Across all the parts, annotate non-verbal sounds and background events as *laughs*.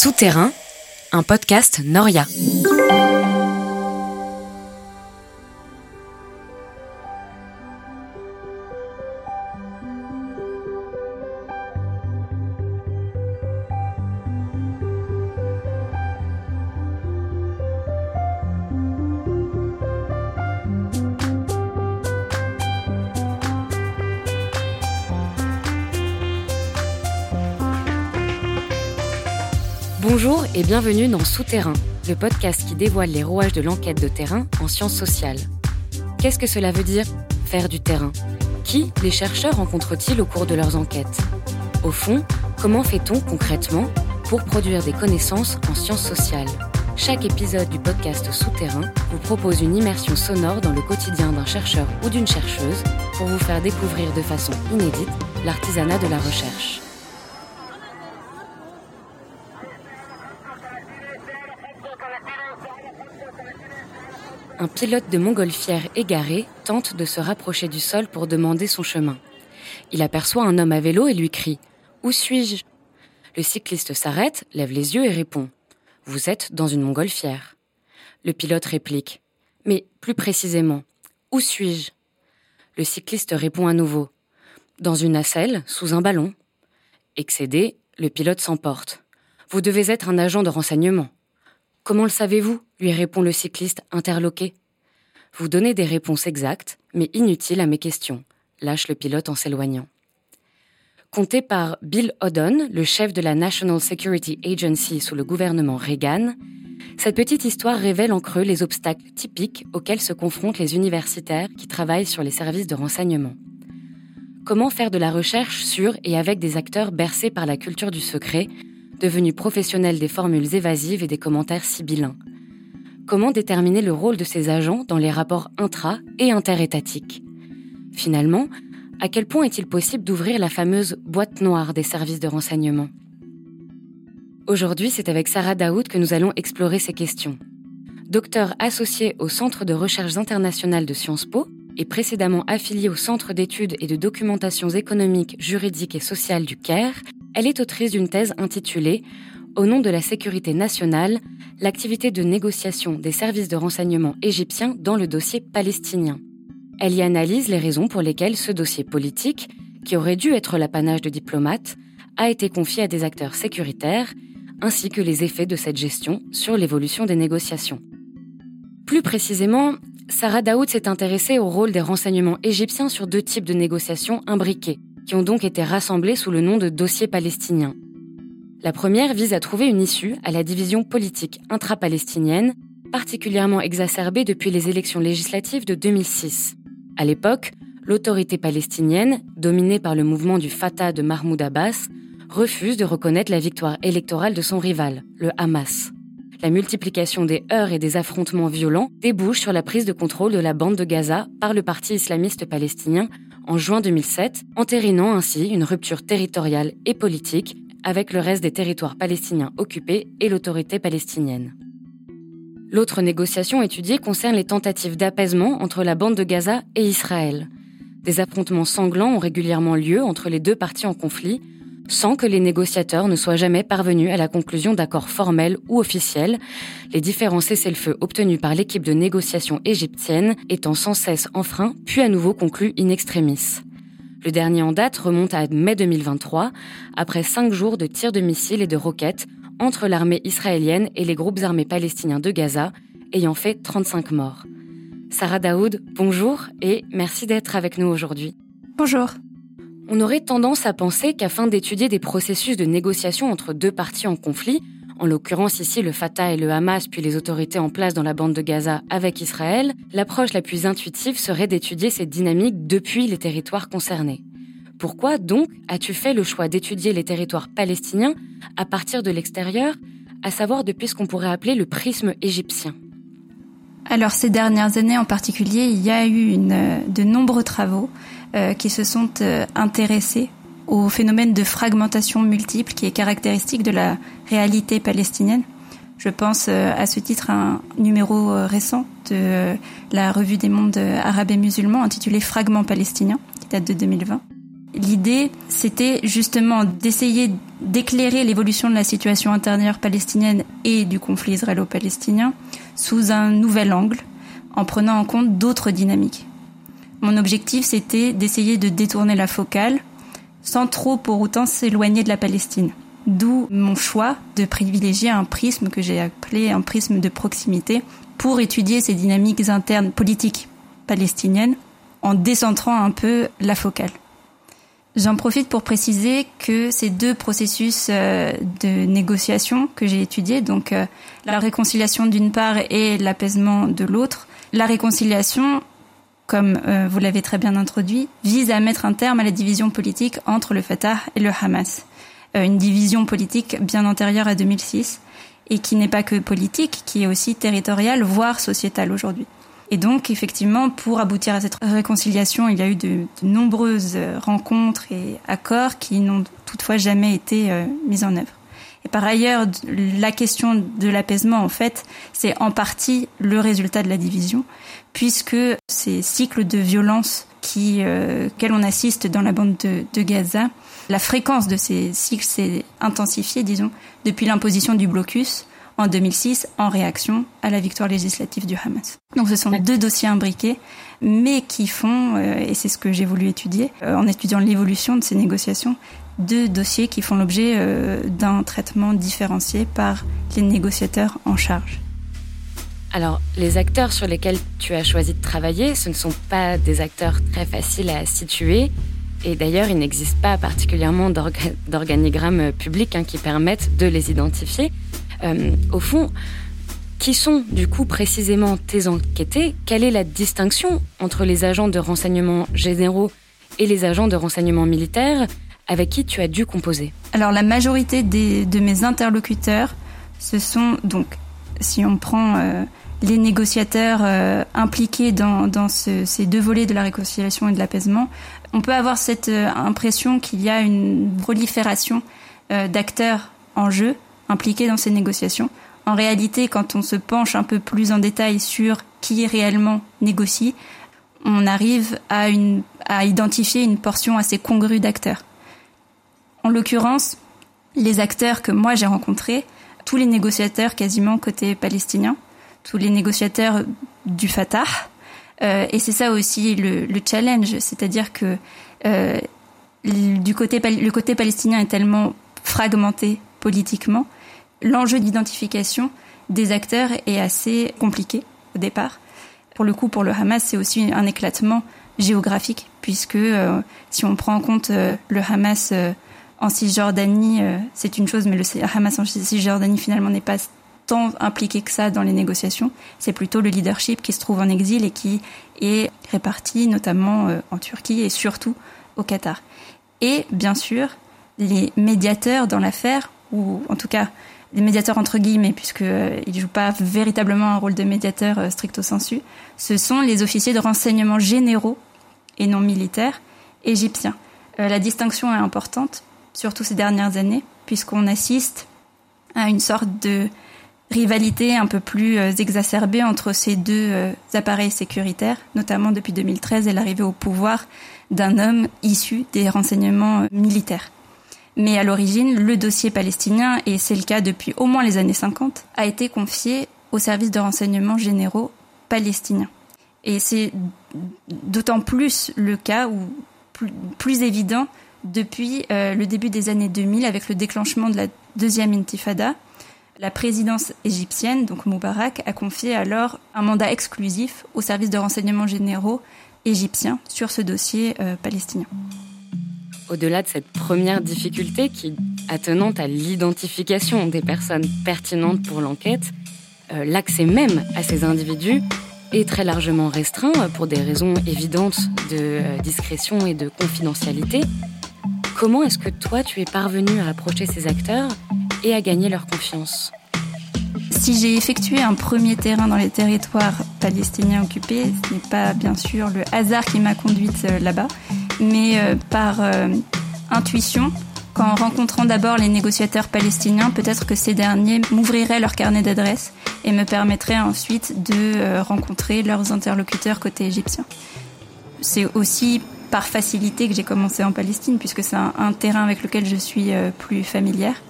Souterrain, un podcast Noria. Bienvenue dans Souterrain, le podcast qui dévoile les rouages de l'enquête de terrain en sciences sociales. Qu'est-ce que cela veut dire faire du terrain? Qui les chercheurs rencontrent-ils au cours de leurs enquêtes? Au fond, comment fait-on concrètement pour produire des connaissances en sciences sociales? Chaque épisode du podcast Souterrain vous propose une immersion sonore dans le quotidien d'un chercheur ou d'une chercheuse pour vous faire découvrir de façon inédite l'artisanat de la recherche. Un pilote de montgolfière égaré tente de se rapprocher du sol pour demander son chemin. Il aperçoit un homme à vélo et lui crie ⁇ Où suis-je ?⁇ Le cycliste s'arrête, lève les yeux et répond ⁇ Vous êtes dans une montgolfière. Le pilote réplique ⁇ Mais plus précisément, où suis-je ?⁇ Le cycliste répond à nouveau ⁇ Dans une nacelle, sous un ballon. Excédé, le pilote s'emporte. Vous devez être un agent de renseignement. Comment le savez-vous lui répond le cycliste interloqué. Vous donnez des réponses exactes, mais inutiles à mes questions, lâche le pilote en s'éloignant. Compté par Bill Odon, le chef de la National Security Agency sous le gouvernement Reagan, cette petite histoire révèle en creux les obstacles typiques auxquels se confrontent les universitaires qui travaillent sur les services de renseignement. Comment faire de la recherche sur et avec des acteurs bercés par la culture du secret devenus professionnels des formules évasives et des commentaires sibyllins. Comment déterminer le rôle de ces agents dans les rapports intra- et interétatiques? Finalement, à quel point est-il possible d'ouvrir la fameuse boîte noire des services de renseignement? Aujourd'hui, c'est avec Sarah Daoud que nous allons explorer ces questions. Docteur associée au Centre de recherche internationale de Sciences Po et précédemment affiliée au Centre d'études et de documentations économiques, juridiques et sociales du Caire, elle est autrice d'une thèse intitulée Au nom de la sécurité nationale, l'activité de négociation des services de renseignement égyptiens dans le dossier palestinien. Elle y analyse les raisons pour lesquelles ce dossier politique, qui aurait dû être l'apanage de diplomates, a été confié à des acteurs sécuritaires, ainsi que les effets de cette gestion sur l'évolution des négociations. Plus précisément, Sarah Daoud s'est intéressée au rôle des renseignements égyptiens sur deux types de négociations imbriquées, qui ont donc été rassemblés sous le nom de dossier palestinien. La première vise à trouver une issue à la division politique intra-palestinienne, particulièrement exacerbée depuis les élections législatives de 2006. À l'époque, l'autorité palestinienne, dominée par le mouvement du Fatah de Mahmoud Abbas, refuse de reconnaître la victoire électorale de son rival, le Hamas. La multiplication des heurts et des affrontements violents débouche sur la prise de contrôle de la bande de Gaza par le parti islamiste palestinien en juin 2007, entérinant ainsi une rupture territoriale et politique avec le reste des territoires palestiniens occupés et l'autorité palestinienne. L'autre négociation étudiée concerne les tentatives d'apaisement entre la bande de Gaza et Israël. Des affrontements sanglants ont régulièrement lieu entre les deux parties en conflit, sans que les négociateurs ne soient jamais parvenus à la conclusion d'accords formels ou officiels, les différents cessez-le-feu obtenus par l'équipe de négociation égyptienne étant sans cesse enfreints, puis à nouveau conclus in extremis. Le dernier en date remonte à mai 2023, après cinq jours de tirs de missiles et de roquettes entre l'armée israélienne et les groupes armés palestiniens de Gaza, ayant fait 35 morts. Sarah Daoud, bonjour et merci d'être avec nous aujourd'hui. Bonjour. On aurait tendance à penser qu'afin d'étudier des processus de négociation entre deux parties en conflit, en l'occurrence ici le Fatah et le Hamas, puis les autorités en place dans la bande de Gaza avec Israël, l'approche la plus intuitive serait d'étudier ces dynamiques depuis les territoires concernés. Pourquoi donc as-tu fait le choix d'étudier les territoires palestiniens à partir de l'extérieur, à savoir depuis ce qu'on pourrait appeler le prisme égyptien? Alors ces dernières années en particulier, il y a eu une, de nombreux travaux euh, qui se sont euh, intéressés au phénomène de fragmentation multiple qui est caractéristique de la réalité palestinienne. Je pense euh, à ce titre à un numéro récent de la revue des mondes arabes et musulmans intitulé Fragments palestiniens, qui date de 2020. l'idée, c'était justement d'essayer d'éclairer l'évolution de la situation intérieure palestinienne et du conflit israélo-palestinien sous un nouvel angle, en prenant en compte d'autres dynamiques. Mon objectif, c'était d'essayer de détourner la focale sans trop pour autant s'éloigner de la Palestine. D'où mon choix de privilégier un prisme que j'ai appelé un prisme de proximité pour étudier ces dynamiques internes politiques palestiniennes en décentrant un peu la focale. J'en profite pour préciser que ces deux processus euh, de négociation que j'ai étudiés, donc euh, la réconciliation d'une part et l'apaisement de l'autre, la réconciliation, comme euh, vous l'avez très bien introduit, vise à mettre un terme à la division politique entre le Fatah et le Hamas. Une division politique bien antérieure à 2006 et qui n'est pas que politique, qui est aussi territoriale, voire sociétale aujourd'hui. Et donc, effectivement, pour aboutir à cette réconciliation, il y a eu de, nombreuses euh, rencontres et accords qui n'ont toutefois jamais été euh, mis en œuvre. Et par ailleurs, la question de l'apaisement, en fait, c'est en partie le résultat de la division, puisque ces cycles de violence qui, euh, on assiste dans la bande de, de Gaza, la fréquence de ces cycles s'est intensifiée, disons, depuis l'imposition du blocus en 2006 en réaction à la victoire législative du Hamas. Donc ce sont deux dossiers imbriqués, mais qui font, euh, et c'est ce que j'ai voulu étudier, euh, en étudiant l'évolution de ces négociations, deux dossiers qui font l'objet euh, d'un traitement différencié par les négociateurs en charge. Alors, les acteurs sur lesquels tu as choisi de travailler, ce ne sont pas des acteurs très faciles à situer. Et d'ailleurs, il n'existe pas particulièrement d'organigrammes publics hein, qui permettent de les identifier. Euh, au fond, qui sont du coup précisément tes enquêtés? Quelle est la distinction entre les agents de renseignement généraux et les agents de renseignement militaires avec qui tu as dû composer? Alors la majorité de mes interlocuteurs, ce sont donc, si on prend euh, les négociateurs euh, impliqués dans, ces deux volets de la réconciliation et de l'apaisement, on peut avoir cette impression qu'il y a une prolifération d'acteurs en jeu impliqués dans ces négociations. En réalité, quand on se penche un peu plus en détail sur qui réellement négocie, on arrive à identifier une portion assez congrue d'acteurs. En l'occurrence, les acteurs que moi j'ai rencontrés, tous les négociateurs quasiment côté palestinien, tous les négociateurs du Fatah, euh, et c'est ça aussi le, le challenge, c'est-à-dire que euh, du côté, le côté palestinien est tellement fragmenté politiquement l'enjeu d'identification des acteurs est assez compliqué au départ. Pour le coup, pour le Hamas, c'est aussi un éclatement géographique, puisque euh, si on prend en compte le Hamas en Cisjordanie, c'est une chose, mais le Hamas en Cisjordanie finalement n'est pas tant impliqué que ça dans les négociations. C'est plutôt le leadership qui se trouve en exil et qui est réparti notamment en Turquie et surtout au Qatar. Et bien sûr, les médiateurs dans l'affaire, ou en tout cas des médiateurs entre guillemets, puisqu'ils euh, ne jouent pas véritablement un rôle de médiateur euh, stricto sensu, ce sont les officiers de renseignement généraux et non militaires égyptiens. Euh, la distinction est importante, surtout ces dernières années, puisqu'on assiste à une sorte de rivalité un peu plus exacerbée entre ces deux appareils sécuritaires, notamment depuis 2013 et l'arrivée au pouvoir d'un homme issu des renseignements militaires. Mais à l'origine, le dossier palestinien, et c'est le cas depuis au moins les années 50, a été confié au service de renseignement généraux palestiniens. Et c'est d'autant plus le cas, ou plus, évident, depuis euh, le début des années 2000 avec le déclenchement de la deuxième intifada. La présidence égyptienne, donc Moubarak, a confié alors un mandat exclusif au service de renseignement généraux égyptien sur ce dossier euh, palestinien au-delà de cette première difficulté qui attenante à l'identification des personnes pertinentes pour l'enquête, euh, l'accès même à ces individus est très largement restreint pour des raisons évidentes de discrétion et de confidentialité. Comment est-ce que toi tu es parvenu à approcher ces acteurs et à gagner leur confiance si j'ai effectué un premier terrain dans les territoires palestiniens occupés, ce n'est pas bien sûr le hasard qui m'a conduite là-bas, mais euh, par euh, intuition, qu'en rencontrant d'abord les négociateurs palestiniens, peut-être que ces derniers m'ouvriraient leur carnet d'adresses et me permettraient ensuite de euh, rencontrer leurs interlocuteurs côté égyptien. C'est aussi par facilité que j'ai commencé en Palestine, puisque c'est un, terrain avec lequel je suis euh, plus familière,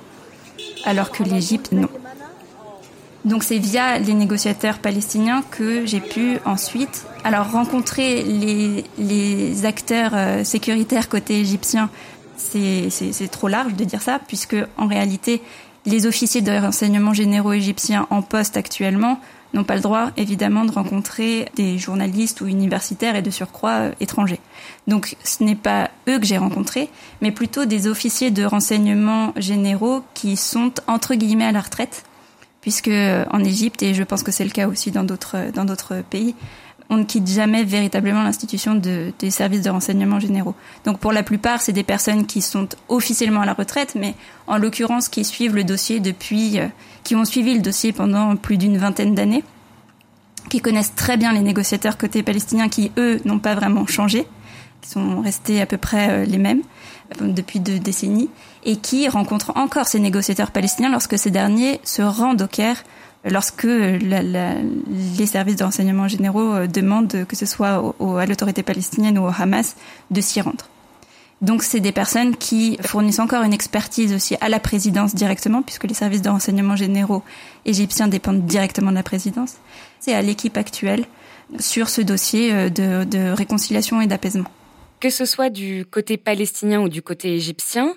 alors que l'Égypte, non. Donc c'est via les négociateurs palestiniens que j'ai pu ensuite alors rencontrer les, acteurs euh, sécuritaires côté égyptien. C'est trop large de dire ça, puisque en réalité, les officiers de renseignement généraux égyptiens en poste actuellement n'ont pas le droit, évidemment, de rencontrer des journalistes ou universitaires et de surcroît euh, étrangers. Donc ce n'est pas eux que j'ai rencontrés, mais plutôt des officiers de renseignement généraux qui sont entre guillemets à la retraite, puisque euh, en Égypte, et je pense que c'est le cas aussi dans d'autres euh, dans d'autres pays, on ne quitte jamais véritablement l'institution de, des services de renseignement généraux. Donc pour la plupart, c'est des personnes qui sont officiellement à la retraite, mais en l'occurrence qui suivent le dossier depuis qui ont suivi le dossier pendant plus d'une vingtaine d'années, qui connaissent très bien les négociateurs côté palestinien qui, eux, n'ont pas vraiment changé, qui sont restés à peu près euh, les mêmes euh, depuis deux décennies, et qui rencontrent encore ces négociateurs palestiniens lorsque ces derniers se rendent au Caire, lorsque les services de renseignement généraux euh, demandent que ce soit à l'autorité palestinienne ou au Hamas de s'y rendre. Donc c'est des personnes qui fournissent encore une expertise aussi à la présidence directement, puisque les services de renseignement généraux égyptiens dépendent directement de la présidence. C'est à l'équipe actuelle sur ce dossier euh, de, réconciliation et d'apaisement. Que ce soit du côté palestinien ou du côté égyptien,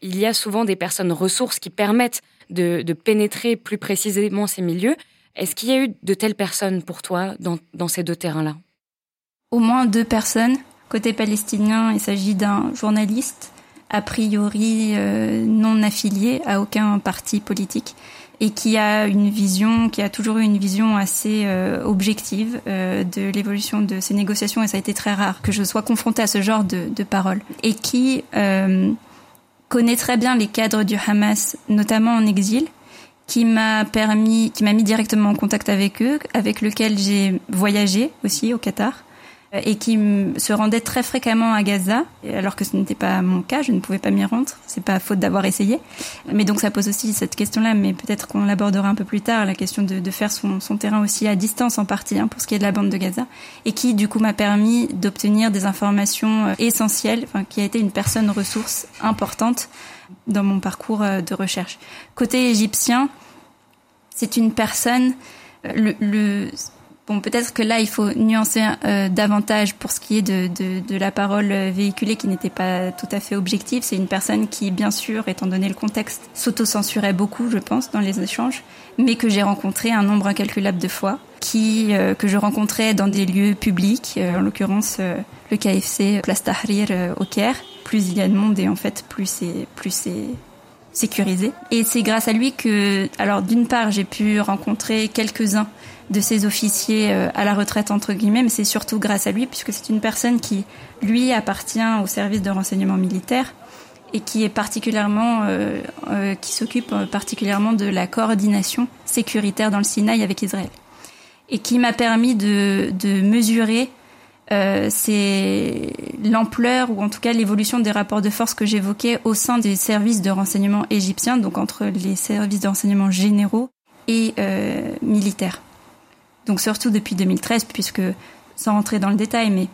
il y a souvent des personnes ressources qui permettent de, pénétrer plus précisément ces milieux. Est-ce qu'il y a eu de telles personnes pour toi dans ces deux terrains-là? Au moins deux personnes Côté palestinien, il s'agit d'un journaliste, a priori euh, non affilié à aucun parti politique et qui a une vision, qui a toujours eu une vision assez euh, objective euh, de l'évolution de ces négociations, et ça a été très rare que je sois confrontée à ce genre de, de paroles, et qui connaît très bien les cadres du Hamas, notamment en exil, qui m'a permis, qui m'a mis directement en contact avec eux, avec lequel j'ai voyagé aussi au Qatar, euh, et qui se rendait très fréquemment à Gaza, alors que ce n'était pas mon cas, je ne pouvais pas m'y rendre. C'est pas faute d'avoir essayé. Mais donc ça pose aussi cette question-là, mais peut-être qu'on l'abordera un peu plus tard, la question de, faire son, son, terrain aussi à distance en partie, hein, pour ce qui est de la bande de Gaza, et qui du coup m'a permis d'obtenir des informations euh, essentielles, enfin, qui a été une personne ressource importante dans mon parcours euh, de recherche. Côté égyptien, c'est une personne, le, le Bon, peut-être que là, il faut nuancer euh, davantage pour ce qui est de, de, de la parole véhiculée qui n'était pas tout à fait objective. C'est une personne qui, bien sûr, étant donné le contexte, s'auto-censurait beaucoup, je pense, dans les échanges, mais que j'ai rencontré un nombre incalculable de fois, qui euh, que je rencontrais dans des lieux publics, euh, en l'occurrence le KFC Place Tahrir au Caire. Plus il y a de monde et en fait, plus c'est plus c'est sécurisé. Et c'est grâce à lui que, alors d'une part, j'ai pu rencontrer quelques-uns de ces officiers euh, à la retraite entre guillemets, mais c'est surtout grâce à lui puisque c'est une personne qui lui appartient au service de renseignement militaire et qui est particulièrement euh, euh, qui s'occupe particulièrement de la coordination sécuritaire dans le Sinaï avec Israël et qui m'a permis de, de mesurer c'est l'ampleur ou en tout cas l'évolution des rapports de force que j'évoquais au sein des services de renseignement égyptiens, donc entre les services de renseignement généraux et militaires. Donc surtout depuis 2013, puisque sans rentrer dans le détail, mais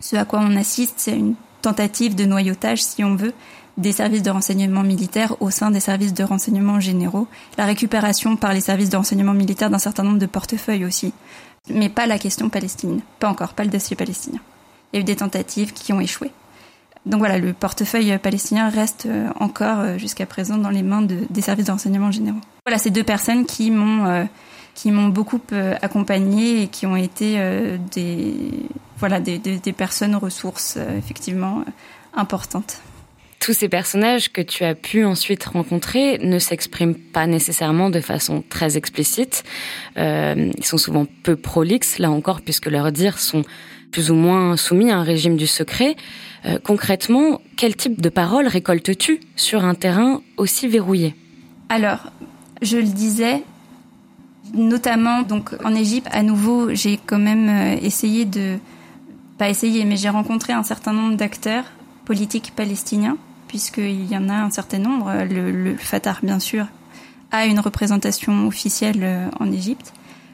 ce à quoi on assiste, c'est une tentative de noyautage, si on veut, des services de renseignement militaires au sein des services de renseignement généraux, la récupération par les services de renseignement militaires d'un certain nombre de portefeuilles aussi, mais pas la question palestinienne, pas encore, pas le dossier palestinien. Il y a eu des tentatives qui ont échoué. Donc voilà, le portefeuille palestinien reste euh, encore euh, jusqu'à présent dans les mains des services de renseignement généraux. Voilà, ces deux personnes qui m'ont euh, qui m'ont beaucoup euh, accompagné et qui ont été euh, des voilà des, des, des personnes ressources euh, effectivement importantes. Tous ces personnages que tu as pu ensuite rencontrer ne s'expriment pas nécessairement de façon très explicite. Euh, ils sont souvent peu prolixes, là encore, puisque leurs dires sont plus ou moins soumis à un régime du secret. Euh, concrètement, quel type de paroles récoltes-tu sur un terrain aussi verrouillé? Alors, je le disais, notamment donc en Égypte, à nouveau, j'ai quand même euh, essayé de pas essayé, mais j'ai rencontré un certain nombre d'acteurs politiques palestiniens, puisqu'il y en a un certain nombre. Le, le, Fatah, bien sûr, a une représentation officielle euh, en Égypte.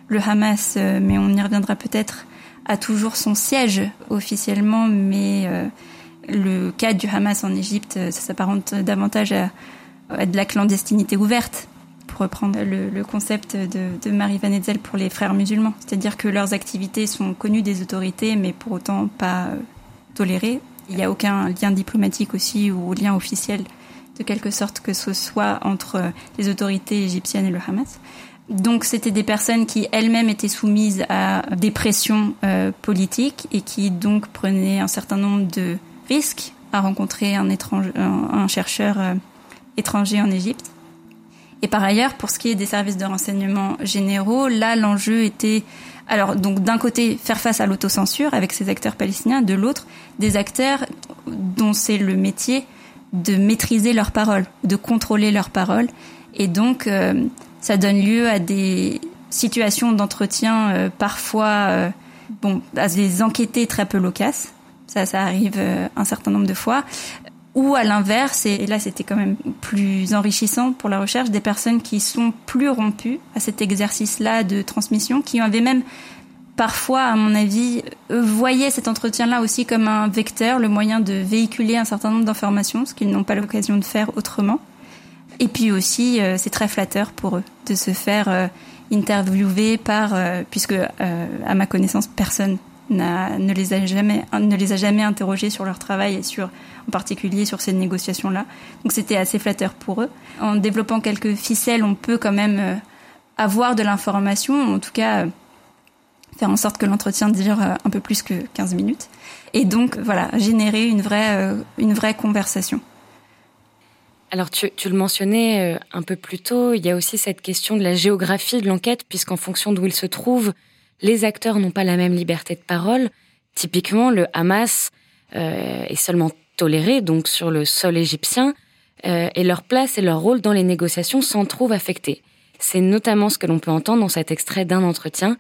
Le Hamas, euh, mais on y reviendra peut-être, a toujours son siège officiellement, mais le cas du Hamas en Égypte, ça s'apparente davantage à, de la clandestinité ouverte reprendre le, concept de, Marie Van Etzel pour les frères musulmans. C'est-à-dire que leurs activités sont connues des autorités, mais pour autant pas tolérées. Il n'y a aucun lien diplomatique aussi ou lien officiel de quelque sorte que ce soit entre les autorités égyptiennes et le Hamas. Donc c'était des personnes qui elles-mêmes étaient soumises à des pressions euh, politiques et qui donc prenaient un certain nombre de risques à rencontrer un, chercheur euh, étranger en Égypte. Et par ailleurs, pour ce qui est des services de renseignement généraux, là l'enjeu était alors donc d'un côté faire face à l'autocensure avec ces acteurs palestiniens, de l'autre des acteurs dont c'est le métier de maîtriser leurs paroles, de contrôler leurs paroles. Et donc, euh, ça donne lieu à des situations d'entretien euh, parfois, euh, bon, à des enquêtés très peu loquaces. Ça, ça arrive un certain nombre de fois. Ou à l'inverse, et là c'était quand même plus enrichissant pour la recherche, des personnes qui sont plus rompues à cet exercice-là de transmission, qui avaient même parfois, à mon avis, voyaient cet entretien-là aussi comme un vecteur, le moyen de véhiculer un certain nombre d'informations, ce qu'ils n'ont pas l'occasion de faire autrement. Et puis aussi, euh, c'est très flatteur pour eux de se faire euh, interviewer par, euh, puisque à ma connaissance, personne ne les a jamais ne les a jamais interrogés sur leur travail et sur en particulier sur ces négociations là donc c'était assez flatteur pour eux en développant quelques ficelles on peut quand même avoir de l'information en tout cas faire en sorte que l'entretien dure euh, un peu plus que 15 minutes. Et donc, voilà, générer une vraie, euh, une vraie conversation. Alors, tu, tu, le mentionnais euh, un peu plus tôt, il y a aussi cette question de la géographie de l'enquête, puisqu'en fonction d'où il se trouve, les acteurs n'ont pas la même liberté de parole. Typiquement, le Hamas est seulement toléré, donc sur le sol égyptien, et leur place et leur rôle dans les négociations s'en trouvent affectés. C'est notamment ce que l'on peut entendre dans cet extrait d'un entretien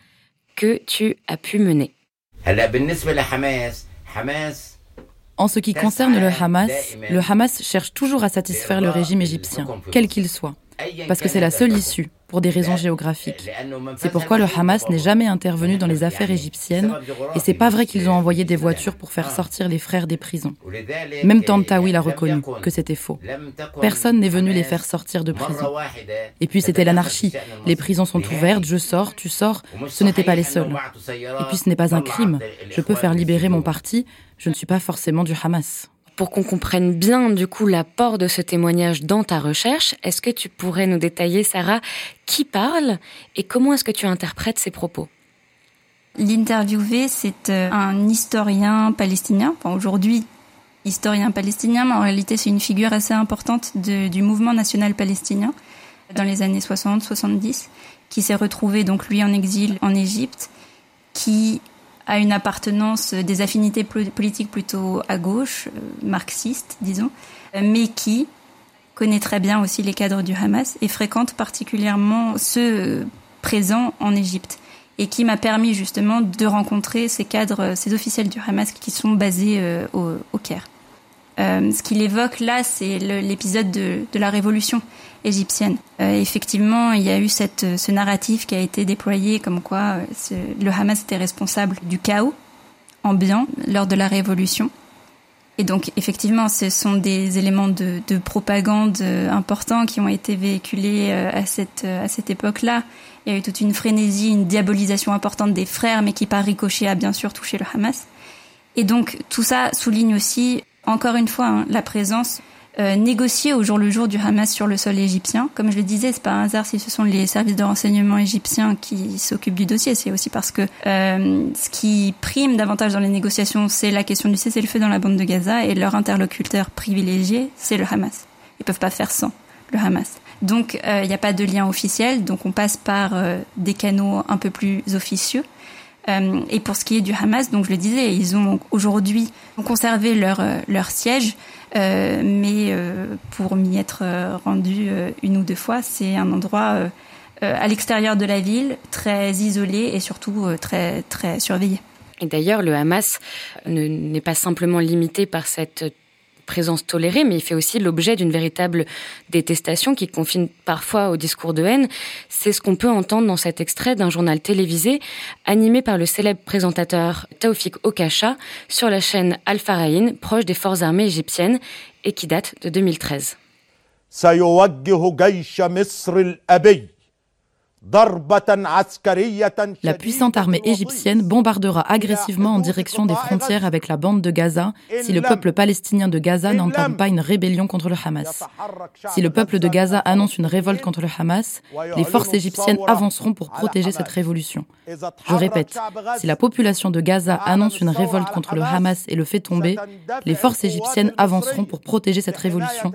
que tu as pu mener. En ce qui concerne le Hamas, le Hamas cherche toujours à satisfaire le régime égyptien, quel qu'il soit, parce que c'est la seule issue pour des raisons géographiques. C'est pourquoi le Hamas n'est jamais intervenu dans les affaires égyptiennes et c'est pas vrai qu'ils ont envoyé des voitures pour faire sortir les frères des prisons. Même Tantawi l'a reconnu que c'était faux. Personne n'est venu les faire sortir de prison. Et puis c'était l'anarchie. Les prisons sont ouvertes, je sors, tu sors. Ce n'étaient pas les seuls. Et puis ce n'est pas un crime. Je peux faire libérer mon parti. Je ne suis pas forcément du Hamas. Pour qu'on comprenne bien du coup l'apport de ce témoignage dans ta recherche, est-ce que tu pourrais nous détailler, Sarah, qui parle et comment est-ce que tu interprètes ces propos? L'interviewé, c'est euh, un historien palestinien, enfin aujourd'hui historien palestinien, mais en réalité c'est une figure assez importante du mouvement national palestinien dans les années 60-70, qui s'est retrouvé donc lui en exil en Égypte, qui a une appartenance, euh, des affinités politiques plutôt à gauche, euh, marxiste, disons, euh, mais qui connaît très bien aussi les cadres du Hamas et fréquente particulièrement ceux présents en Égypte et qui m'a permis justement de rencontrer ces cadres, ces officiels du Hamas qui sont basés au, Caire. Euh, ce qu'il évoque là, c'est l'épisode de, de, la révolution égyptienne. Euh, effectivement, il y a eu cette, ce narratif qui a été déployé comme quoi euh, le Hamas était responsable du chaos ambiant lors de la révolution. Et donc, effectivement, ce sont des éléments de, de propagande euh, importants qui ont été véhiculés à cette, à cette époque-là. Il y a eu toute une frénésie, une diabolisation importante des frères, mais qui par ricochet a bien sûr touché le Hamas. Et donc, tout ça souligne aussi encore une fois, hein, la présence euh, négociée au jour le jour du Hamas sur le sol égyptien. Comme je le disais, c'est pas un hasard si ce sont les services de renseignement égyptiens qui s'occupent du dossier. C'est aussi parce que euh, ce qui prime davantage dans les négociations, c'est la question du cessez-le-feu dans la bande de Gaza et leur interlocuteur privilégié, c'est le Hamas. Ils peuvent pas faire sans le Hamas. Donc il euh, n'y a pas de lien officiel, donc on passe par des canaux un peu plus officieux. Et pour ce qui est du Hamas, donc je le disais, ils ont aujourd'hui conservé leur, leur siège, mais pour m'y être rendu une ou deux fois, c'est un endroit à l'extérieur de la ville, très isolé et surtout très, très surveillé. Et d'ailleurs, le Hamas n'est pas simplement limité par cette présence tolérée, mais il fait aussi l'objet d'une véritable détestation qui confine parfois au discours de haine. C'est ce qu'on peut entendre dans cet extrait d'un journal télévisé animé par le célèbre présentateur Taoufik Okasha sur la chaîne Al Faraïn, proche des forces armées égyptiennes, et qui date de 2013. La puissante armée égyptienne bombardera agressivement en direction des frontières avec la bande de Gaza si le peuple palestinien de Gaza n'entame pas une rébellion contre le Hamas. Si le peuple de Gaza annonce une révolte contre le Hamas, les forces égyptiennes avanceront pour protéger cette révolution. Je répète, si la population de Gaza annonce une révolte contre le Hamas et le fait tomber, les forces égyptiennes avanceront pour protéger cette révolution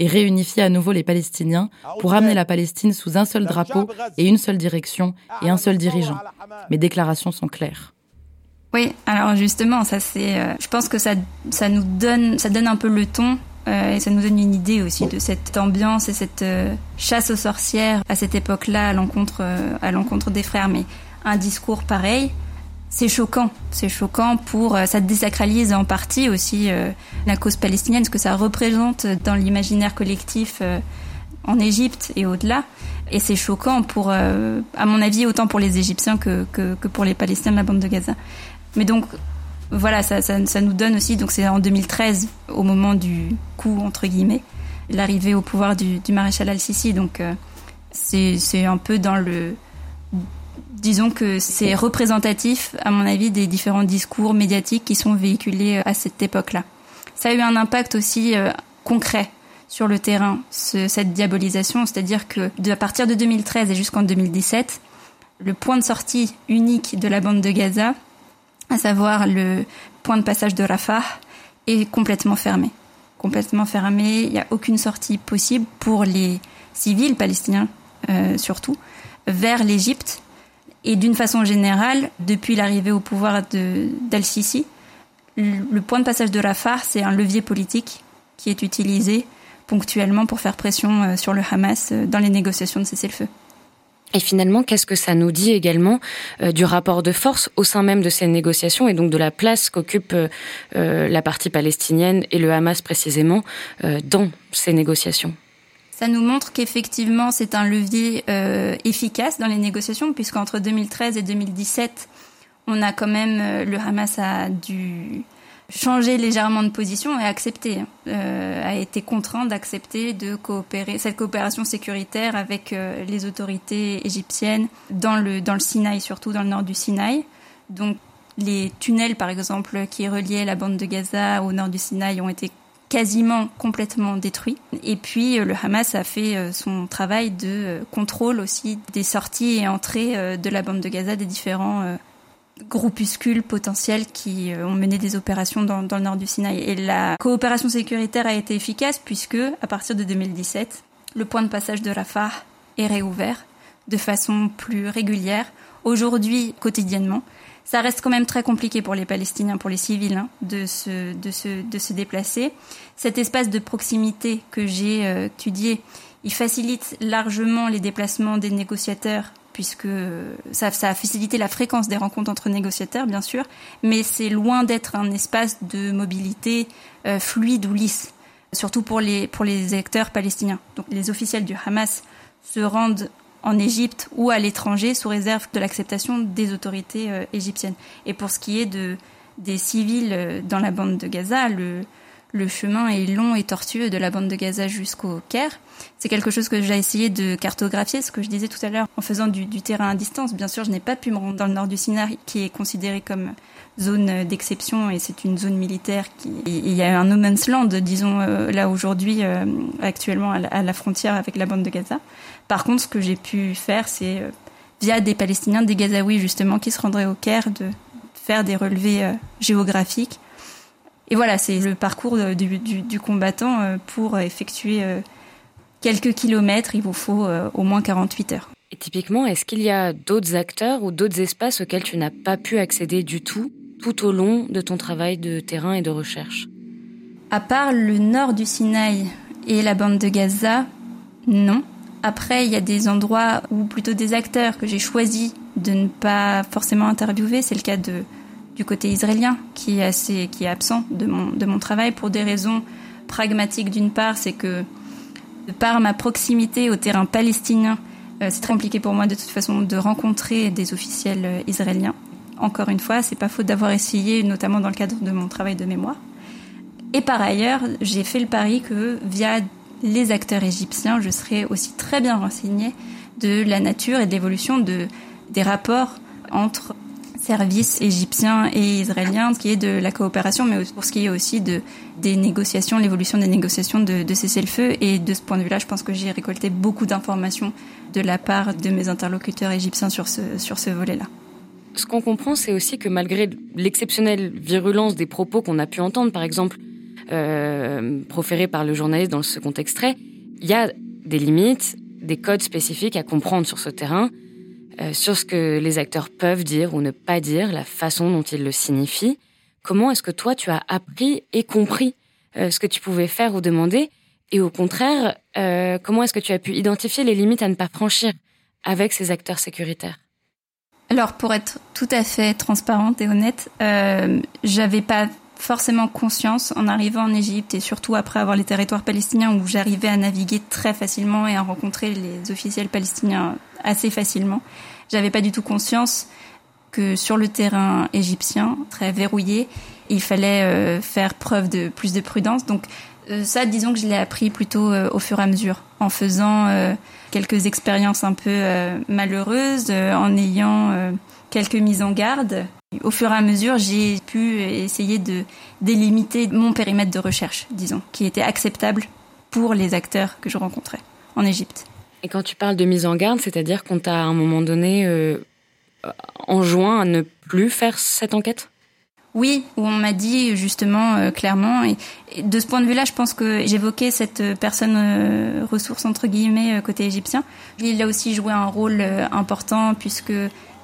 et réunifier à nouveau les Palestiniens pour amener la Palestine sous un seul drapeau et une seule direction et un seul dirigeant. Mes déclarations sont claires. Oui, alors justement, ça c'est, euh, je pense que ça, ça nous donne, ça donne un peu le ton euh, et ça nous donne une idée aussi de cette ambiance et cette euh, chasse aux sorcières à cette époque-là à l'encontre, à l'encontre des frères. Mais un discours pareil, c'est choquant. C'est choquant pour, ça désacralise en partie aussi la cause palestinienne, ce que ça représente dans l'imaginaire collectif en Égypte et au-delà. Et c'est choquant pour, euh, à mon avis, autant pour les Égyptiens que, que, pour les Palestiniens de la bande de Gaza. Mais donc, voilà, ça, ça, nous donne aussi, donc c'est en 2013, au moment du coup, entre guillemets, l'arrivée au pouvoir du, du maréchal al-Sisi. Donc, euh, c'est un peu dans le. Disons que c'est représentatif, à mon avis, des différents discours médiatiques qui sont véhiculés euh, à cette époque-là. Ça a eu un impact aussi concret sur le terrain cette diabolisation, c'est-à-dire que à partir de 2013 et jusqu'en 2017, le point de sortie unique de la bande de Gaza, à savoir le point de passage de Rafah, est complètement fermé. Complètement fermé, il n'y a aucune sortie possible pour les civils palestiniens euh, surtout, vers l'Égypte. Et d'une façon générale, depuis l'arrivée au pouvoir d'Al-Sisi, le point de passage de Rafah, c'est un levier politique qui est utilisé ponctuellement pour faire pression euh, sur le Hamas euh, dans les négociations de cessez-le-feu. Et finalement, qu'est-ce que ça nous dit également euh, du rapport de force au sein même de ces négociations et donc de la place qu'occupe la partie palestinienne et le Hamas précisément dans ces négociations? Ça nous montre qu'effectivement c'est un levier efficace dans les négociations puisqu'entre 2013 et 2017 on a quand même le Hamas a dû changé légèrement de position et accepté, euh, a été contraint d'accepter de coopérer, cette coopération sécuritaire avec euh, les autorités égyptiennes dans le, dans le Sinaï, surtout dans le nord du Sinaï. Donc, les tunnels, par exemple, qui reliaient la bande de Gaza au nord du Sinaï ont été quasiment complètement détruits. Et puis, euh, le Hamas a fait son travail de contrôle aussi des sorties et entrées de la bande de Gaza des différents groupuscules potentiels qui euh, ont mené des opérations dans, le nord du Sinaï. Et la coopération sécuritaire a été efficace puisque, à partir de 2017, le point de passage de Rafah est réouvert de façon plus régulière, aujourd'hui quotidiennement. Ça reste quand même très compliqué pour les Palestiniens, pour les civils, hein, de, se, de, se, de se déplacer. Cet espace de proximité que j'ai euh, étudié, il facilite largement les déplacements des négociateurs puisque ça, a facilité la fréquence des rencontres entre négociateurs, bien sûr, mais c'est loin d'être un espace de mobilité euh, fluide ou lisse, surtout pour les, pour les acteurs palestiniens. Donc les officiels du Hamas se rendent en Égypte ou à l'étranger sous réserve de l'acceptation des autorités euh, égyptiennes. Et pour ce qui est de, des civils euh, dans la bande de Gaza, le, le chemin est long et tortueux de la bande de Gaza jusqu'au Caire. C'est quelque chose que j'ai essayé de cartographier, ce que je disais tout à l'heure, en faisant du, terrain à distance. Bien sûr, je n'ai pas pu me rendre dans le nord du Sinaï, qui est considéré comme zone d'exception et c'est une zone militaire qui il y a un no man's land disons euh, là aujourd'hui euh, actuellement à la, frontière avec la bande de Gaza par contre ce que j'ai pu faire c'est euh, via des Palestiniens des Gazaouis justement qui se rendraient au Caire de faire des relevés géographiques et voilà, c'est le parcours du, combattant. Euh, pour effectuer euh, quelques kilomètres, il vous faut euh, au moins 48 heures. Et typiquement, est-ce qu'il y a d'autres acteurs ou d'autres espaces auxquels tu n'as pas pu accéder du tout, tout au long de ton travail de terrain et de recherche? À part le nord du Sinaï et la bande de Gaza, non. Après, il y a des endroits ou plutôt des acteurs que j'ai choisi de ne pas forcément interviewer. C'est le cas de du côté israélien qui est assez, qui est absent de mon, de mon travail pour des raisons pragmatiques d'une part, c'est que par ma proximité au terrain palestinien, euh, c'est très compliqué pour moi de toute façon de rencontrer des officiels euh, israéliens. Encore une fois, c'est pas faute d'avoir essayé, notamment dans le cadre de mon travail de mémoire. Et par ailleurs, j'ai fait le pari que via les acteurs égyptiens, je serais aussi très bien renseignée de la nature et de l'évolution de, des rapports entre services égyptiens et israéliens, ce qui est de la coopération, mais pour ce qui est aussi de, des négociations, l'évolution des négociations de, de cessez-le-feu. Et de ce point de vue-là, je pense que j'ai récolté beaucoup d'informations de la part de mes interlocuteurs égyptiens sur ce, sur ce volet-là. Ce qu'on comprend, c'est aussi que malgré l'exceptionnelle virulence des propos qu'on a pu entendre, par exemple, euh, proférés par le journaliste dans le second extrait, il y a des limites, des codes spécifiques à comprendre sur ce terrain. Euh, sur ce que les acteurs peuvent dire ou ne pas dire, la façon dont ils le signifient. Comment est-ce que toi, tu as appris et compris euh, ce que tu pouvais faire ou demander? Et au contraire, euh, comment est-ce que tu as pu identifier les limites à ne pas franchir avec ces acteurs sécuritaires? Alors pour être tout à fait transparente et honnête, j'avais pas forcément conscience en arrivant en Égypte et surtout après avoir les territoires palestiniens où j'arrivais à naviguer très facilement et à rencontrer les officiels palestiniens assez facilement. J'avais pas du tout conscience que sur le terrain égyptien, très verrouillé, il fallait euh, faire preuve de plus de prudence. Donc euh, ça, disons que je l'ai appris plutôt euh, au fur et à mesure, en faisant quelques expériences un peu malheureuses, en ayant quelques mises en garde. Au fur et à mesure, j'ai pu essayer de délimiter mon périmètre de recherche, disons, qui était acceptable pour les acteurs que je rencontrais en Égypte. Et quand tu parles de mise en garde, c'est-à-dire qu'on t'a à un moment donné euh, enjoint à ne plus faire cette enquête? Oui, où on m'a dit justement euh, clairement, et, de ce point de vue-là, je pense que j'évoquais cette personne euh, ressource entre guillemets euh, côté égyptien. Il a aussi joué un rôle important puisque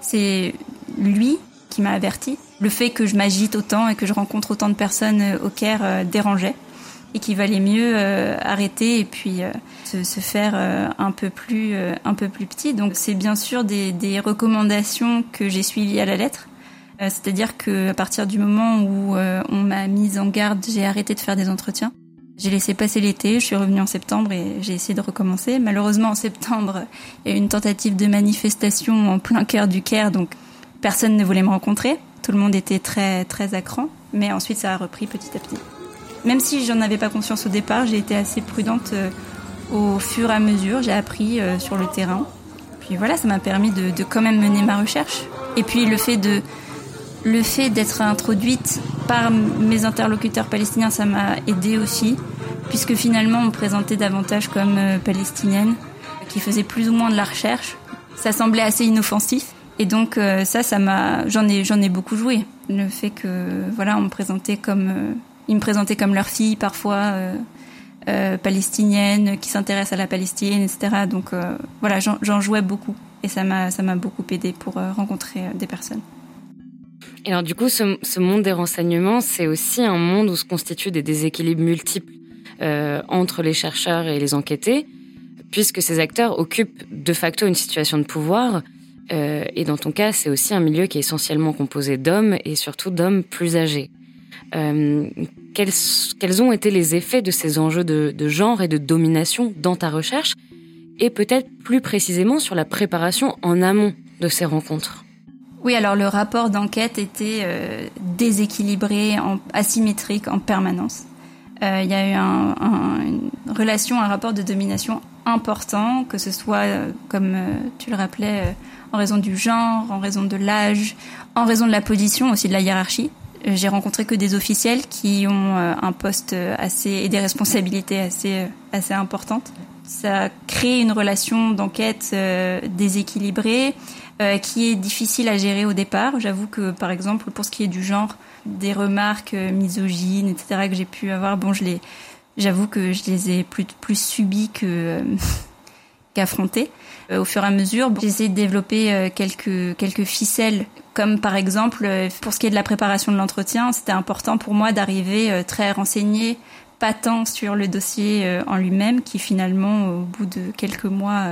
c'est lui qui m'a averti. Le fait que je m'agite autant et que je rencontre autant de personnes au Caire dérangeait et qu'il valait mieux arrêter et puis se, faire euh, un peu plus euh, un peu plus petit. Donc c'est bien sûr des, recommandations que j'ai suivies à la lettre. Euh, c'est-à-dire que à partir du moment où on m'a mise en garde, j'ai arrêté de faire des entretiens. J'ai laissé passer l'été, je suis revenue en septembre et j'ai essayé de recommencer. Malheureusement, en septembre, il y a eu une tentative de manifestation en plein cœur du Caire, donc personne ne voulait me rencontrer. Tout le monde était très très à cran, mais ensuite ça a repris petit à petit. Même si j'en avais pas conscience au départ, j'ai été assez prudente au fur et à mesure, j'ai appris euh, sur le terrain. Puis voilà, ça m'a permis de, de, quand même mener ma recherche. Et puis le fait de le fait d'être introduite par mes interlocuteurs palestiniens, ça m'a aidé aussi, puisque finalement on me présentait davantage comme euh, palestinienne, qui faisait plus ou moins de la recherche. Ça semblait assez inoffensif. Et donc euh, ça, ça m'a, j'en ai, j'en ai beaucoup joué. Le fait que voilà, on me présentait comme, ils me présentaient comme leur fille parfois. Euh, palestinienne qui s'intéresse à la Palestine, etc. Donc euh, voilà, j'en jouais beaucoup et ça m'a ça m'a beaucoup aidé pour euh, rencontrer des personnes. Et alors du coup, ce, ce monde des renseignements, c'est aussi un monde où se constituent des déséquilibres multiples entre les chercheurs et les enquêtés, puisque ces acteurs occupent de facto une situation de pouvoir. Et dans ton cas, c'est aussi un milieu qui est essentiellement composé d'hommes et surtout d'hommes plus âgés. Euh, quels, quels, ont été les effets de ces enjeux de, genre et de domination dans ta recherche et peut-être plus précisément sur la préparation en amont de ces rencontres? Oui, alors le rapport d'enquête était euh, déséquilibré, asymétrique en permanence. Euh, il y a eu un, un, une relation, un rapport de domination important, que ce soit, euh, comme euh, tu le rappelais, euh, en raison du genre, en raison de l'âge, en raison de la position aussi de la hiérarchie. J'ai rencontré que des officiels qui ont euh, un poste assez et des responsabilités assez euh, assez importantes. Ça crée une relation d'enquête euh, déséquilibrée qui est difficile à gérer au départ. J'avoue que par exemple pour ce qui est du genre, des remarques misogynes, etc. que j'ai pu avoir, bon je les, j'avoue que je les ai plus plus subies que *laughs* qu'affrontées. Au fur et à mesure, j'ai essayé de développer quelques quelques ficelles comme par exemple, euh, pour ce qui est de la préparation de l'entretien, c'était important pour moi d'arriver euh, très renseigné, pas tant sur le dossier euh, en lui-même, qui finalement, au bout de quelques mois,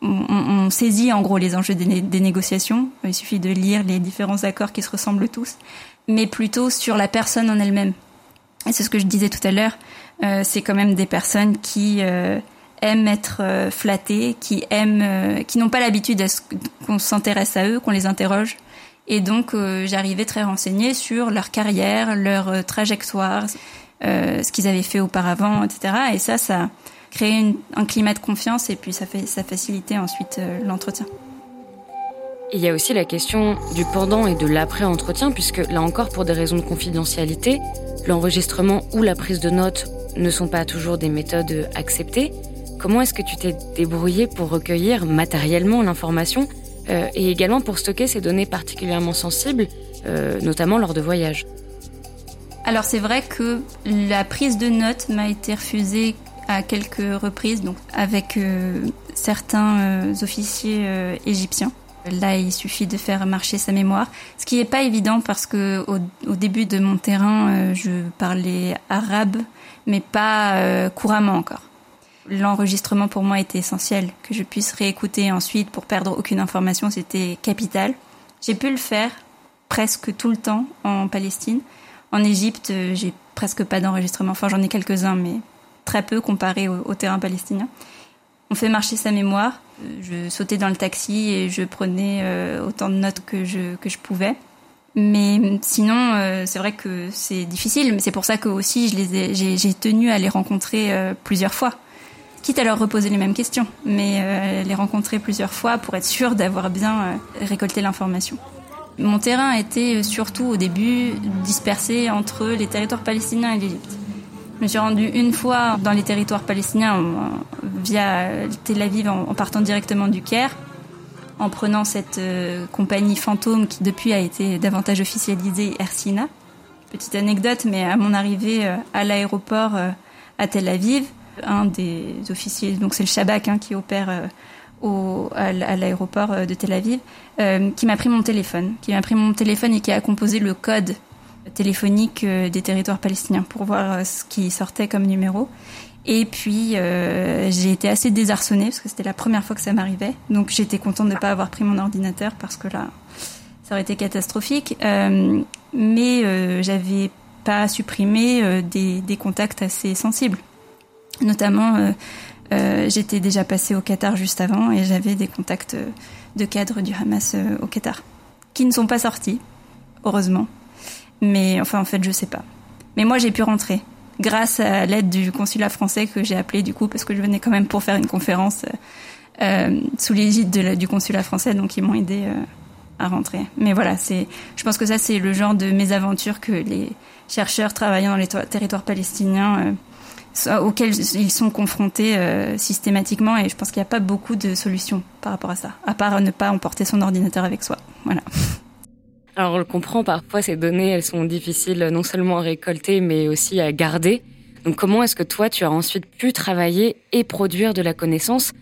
on, saisit en gros les enjeux des, négociations. Il suffit de lire les différents accords qui se ressemblent tous, mais plutôt sur la personne en elle-même. Et c'est ce que je disais tout à l'heure. Euh, c'est quand même des personnes qui euh, aiment être euh, flattées, qui aiment, qui n'ont pas l'habitude qu'on s'intéresse à eux, qu'on les interroge. Et donc j'arrivais très renseignée sur leur carrière, leur trajectoire, ce qu'ils avaient fait auparavant, etc. Et ça, ça créer un climat de confiance et puis ça, fait, ça facilitait ensuite euh, l'entretien. Il y a aussi la question du pendant et de l'après-entretien, puisque là encore, pour des raisons de confidentialité, l'enregistrement ou la prise de notes ne sont pas toujours des méthodes acceptées. Comment est-ce que tu t'es débrouillé pour recueillir matériellement l'information euh, et également pour stocker ces données particulièrement sensibles, euh, notamment lors de voyages? Alors c'est vrai que la prise de notes m'a été refusée à quelques reprises, donc avec euh, certains officiers égyptiens. Là, il suffit de faire marcher sa mémoire, ce qui n'est pas évident parce que au, début de mon terrain, je parlais arabe, mais pas couramment encore. L'enregistrement pour moi était essentiel, que je puisse réécouter ensuite pour perdre aucune information, c'était capital. J'ai pu le faire presque tout le temps en Palestine. En Égypte, j'ai presque pas d'enregistrement. Enfin, j'en ai quelques-uns, mais très peu comparé au, terrain palestinien. On fait marcher sa mémoire. Je sautais dans le taxi et je prenais euh, autant de notes que je, que je pouvais. Mais sinon, euh, c'est vrai que c'est difficile. Mais c'est pour ça que aussi, j'ai, tenu à les rencontrer euh, plusieurs fois. Quitte à leur reposer les mêmes questions, mais les rencontrer plusieurs fois pour être sûr d'avoir bien récolté l'information. Mon terrain a été surtout au début dispersé entre les territoires palestiniens et l'Égypte. Je me suis rendue une fois dans les territoires palestiniens via Tel Aviv en partant directement du Caire, en prenant cette euh, compagnie fantôme qui depuis a été davantage officialisée, Air Sina. Petite anecdote, mais à mon arrivée euh, à l'aéroport euh, à Tel Aviv, un des officiers, donc c'est le Shabak hein, qui opère au, à l'aéroport de Tel Aviv, qui m'a pris mon téléphone, qui m'a pris mon téléphone et qui a composé le code téléphonique euh, des territoires palestiniens pour voir euh, ce qui sortait comme numéro. Et puis euh, j'ai été assez désarçonnée parce que c'était la première fois que ça m'arrivait. Donc j'étais contente de ne pas avoir pris mon ordinateur parce que là, ça aurait été catastrophique. Euh, mais euh, j'avais pas supprimé des, contacts assez sensibles. Notamment, j'étais déjà passée au Qatar juste avant et j'avais des contacts de cadres du Hamas au Qatar qui ne sont pas sortis, heureusement. Mais enfin, en fait, je sais pas. Mais moi, j'ai pu rentrer grâce à l'aide du consulat français que j'ai appelé du coup parce que je venais quand même pour faire une conférence euh, sous l'égide du consulat français, donc ils m'ont aidé euh, à rentrer. Mais voilà, c'est, je pense que ça c'est le genre de mésaventures que les chercheurs travaillant dans les territoires palestiniens euh, auxquels ils sont confrontés euh, systématiquement et je pense qu'il n'y a pas beaucoup de solutions par rapport à ça, à part ne pas emporter son ordinateur avec soi. Voilà. *laughs* Alors on le comprend, parfois ces données, elles sont difficiles non seulement à récolter, mais aussi à garder. Donc comment est-ce que toi, tu as ensuite pu travailler et produire de la connaissance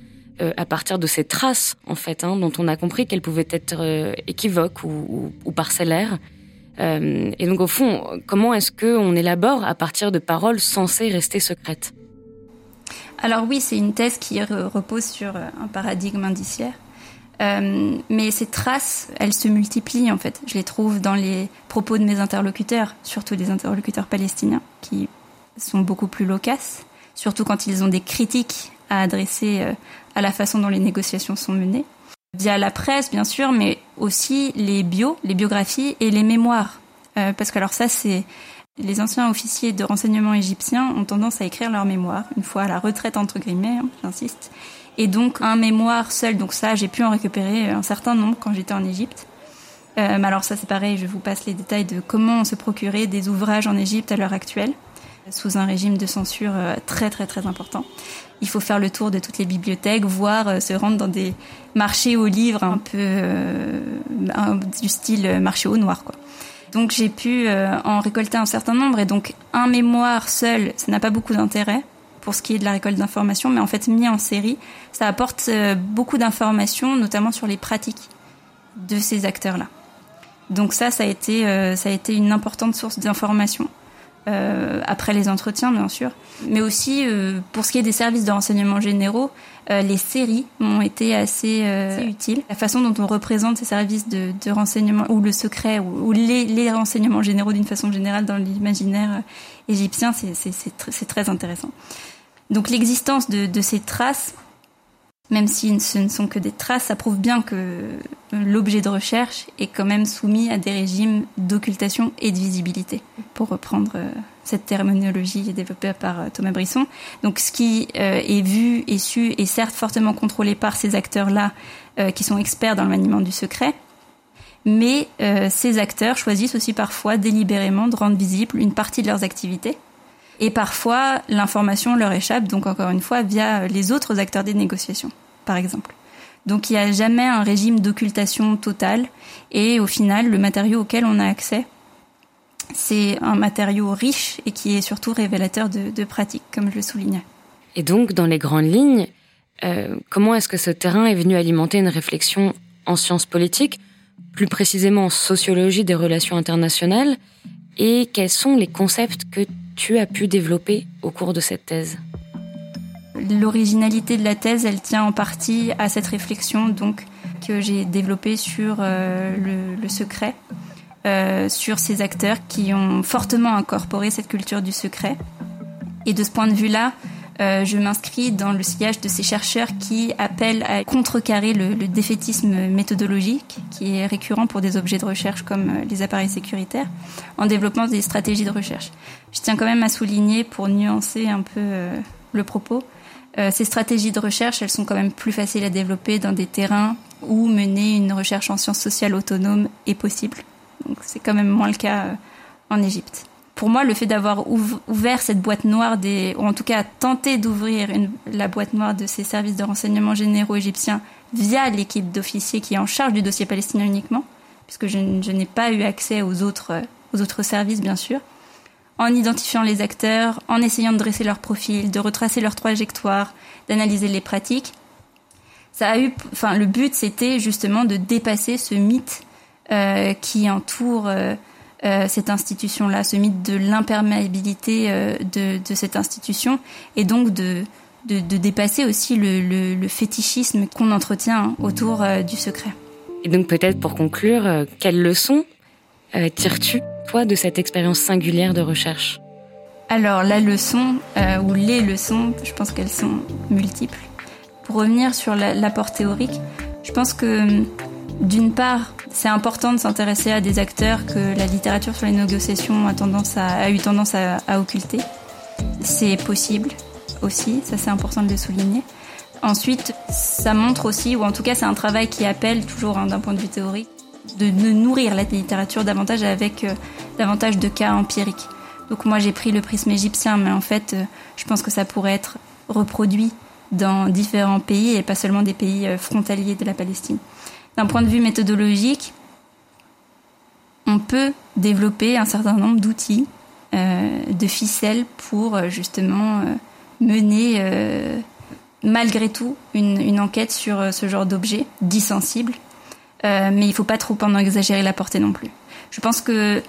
euh, à partir de ces traces, en fait, hein, dont on a compris qu'elles pouvaient être euh, équivoques ou, ou, parcellaires euh, Et donc au fond, comment est-ce qu'on élabore à partir de paroles censées rester secrètes? Alors oui, c'est une thèse qui repose sur un paradigme indiciaire. Euh, mais ces traces, elles se multiplient en fait. Je les trouve dans les propos de mes interlocuteurs, surtout des interlocuteurs palestiniens, qui sont beaucoup plus loquaces, surtout quand ils ont des critiques à adresser euh, à la façon dont les négociations sont menées. Via la presse, bien sûr, mais aussi les bios, les biographies et les mémoires. Euh, parce que alors ça, c'est les anciens officiers de renseignement égyptiens ont tendance à écrire leurs mémoires, une fois à la retraite entre guillemets, hein, j'insiste et donc un mémoire seul. Donc ça, j'ai pu en récupérer un certain nombre quand j'étais en Égypte. Euh, mais alors ça, c'est pareil, je vous passe les détails de comment se procurer des ouvrages en Égypte à l'heure actuelle, sous un régime de censure euh, très très très important. Il faut faire le tour de toutes les bibliothèques, voire euh, se rendre dans des marchés aux livres un peu euh, du style marché au noir. Donc j'ai pu en récolter un certain nombre et donc un mémoire seul, ça n'a pas beaucoup d'intérêt pour ce qui est de la récolte d'informations, mais en fait mis en série, ça apporte euh, beaucoup d'informations, notamment sur les pratiques de ces acteurs-là. Donc ça, ça a été, euh, ça a été une importante source d'informations euh, après les entretiens, bien sûr. Mais aussi, euh, pour ce qui est des services de renseignement généraux, euh, les séries m'ont été assez, utiles. La façon dont on représente ces services de, de renseignement, ou le secret, ou, les, les, renseignements généraux d'une façon générale dans l'imaginaire égyptien, c'est très intéressant. Donc l'existence de, de ces traces même si ce ne sont que des traces, ça prouve bien que l'objet de recherche est quand même soumis à des régimes d'occultation et de visibilité, pour reprendre euh, cette terminologie développée par euh, Thomas Brisson. Donc ce qui euh, est vu et su est certes fortement contrôlé par ces acteurs-là, qui sont experts dans le maniement du secret, mais ces acteurs choisissent aussi parfois délibérément de rendre visible une partie de leurs activités. Et parfois, l'information leur échappe, donc encore une fois, via les autres acteurs des négociations par exemple. Donc il n'y a jamais un régime d'occultation totale et au final, le matériau auquel on a accès, c'est un matériau riche et qui est surtout révélateur de, pratiques, comme je le soulignais. Et donc, dans les grandes lignes, euh, comment est-ce que ce terrain est venu alimenter une réflexion en sciences politiques, plus précisément en sociologie des relations internationales, et quels sont les concepts que tu as pu développer au cours de cette thèse L'originalité de la thèse, elle tient en partie à cette réflexion que j'ai développée sur euh, le, secret, euh, sur ces acteurs qui ont fortement incorporé cette culture du secret. Et de ce point de vue-là, euh, je m'inscris dans le sillage de ces chercheurs qui appellent à contrecarrer le, le, défaitisme méthodologique qui est récurrent pour des objets de recherche comme les appareils sécuritaires en développant des stratégies de recherche. Je tiens quand même à souligner pour nuancer un peu le propos euh, ces stratégies de recherche, elles sont quand même plus faciles à développer dans des terrains où mener une recherche en sciences sociales autonome est possible. Donc c'est quand même moins le cas euh, en Égypte. Pour moi, le fait d'avoir ouvert cette boîte noire ou en tout cas tenté d'ouvrir la boîte noire de ces services de renseignement généraux égyptiens via l'équipe d'officiers qui est en charge du dossier palestinien uniquement, puisque je, n'ai pas eu accès aux autres, aux autres services, bien sûr, en identifiant les acteurs, en essayant de dresser leur profil, de retracer leur trajectoire, d'analyser les pratiques. Ça a eu, enfin, le but c'était justement de dépasser ce mythe euh, qui entoure euh, euh, cette institution-là, ce mythe de l'imperméabilité de, cette institution, et donc de, de, dépasser aussi le, fétichisme qu'on entretient autour du secret. Et donc peut-être pour conclure, quelles leçons tires-tu toi, de cette expérience singulière de recherche? Alors, la leçon, euh, ou les leçons, je pense qu'elles sont multiples. Pour revenir sur l'apport théorique, je pense que d'une part, c'est important de s'intéresser à des acteurs que la littérature sur les négociations a, eu tendance à, à occulter. C'est possible aussi, ça c'est important de le souligner. Ensuite, ça montre aussi, ou en tout cas c'est un travail qui appelle toujours hein, d'un point de vue théorique, de, nourrir la littérature davantage avec euh, davantage de cas empiriques. Donc moi j'ai pris le prisme égyptien, mais en fait euh, je pense que ça pourrait être reproduit dans différents pays et pas seulement des pays euh, frontaliers de la Palestine. D'un point de vue méthodologique, on peut développer un certain nombre d'outils, de ficelles pour justement mener malgré tout une, enquête sur ce genre d'objet dit sensible euh, mais il faut pas trop en exagérer la portée non plus. Je pense que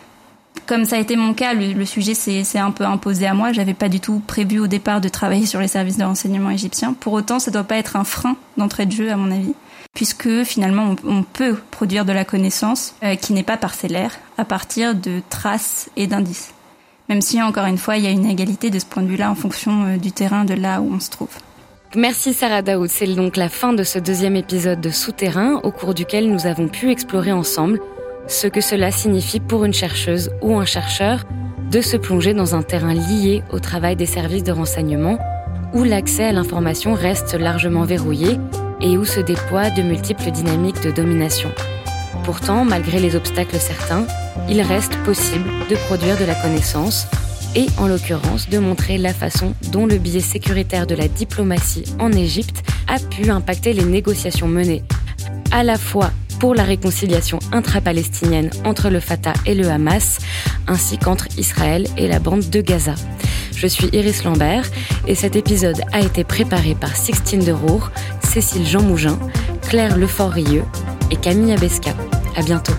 comme ça a été mon cas, le, sujet s'est un peu imposé à moi. J'avais pas du tout prévu au départ de travailler sur les services de renseignement égyptiens. Pour autant, ça doit pas être un frein d'entrée de jeu, à mon avis, puisque finalement, on, peut produire de la connaissance euh, qui n'est pas parcellaire à partir de traces et d'indices. Même si, encore une fois, il y a une égalité de ce point de vue-là en fonction euh, du terrain de là où on se trouve. Merci Sarah Daoud, c'est donc la fin de ce deuxième épisode de Souterrain au cours duquel nous avons pu explorer ensemble ce que cela signifie pour une chercheuse ou un chercheur de se plonger dans un terrain lié au travail des services de renseignement où l'accès à l'information reste largement verrouillé et où se déploient de multiples dynamiques de domination. Pourtant, malgré les obstacles certains, il reste possible de produire de la connaissance et en l'occurrence de montrer la façon dont le biais sécuritaire de la diplomatie en Égypte a pu impacter les négociations menées à la fois pour la réconciliation intra-palestinienne entre le Fatah et le Hamas, ainsi qu'entre Israël et la bande de Gaza. Je suis Iris Lambert et cet épisode a été préparé par Sixtine de Roure, Cécile Jean Mougin, Claire Lefort-Rieux et Camille Abesca. À bientôt.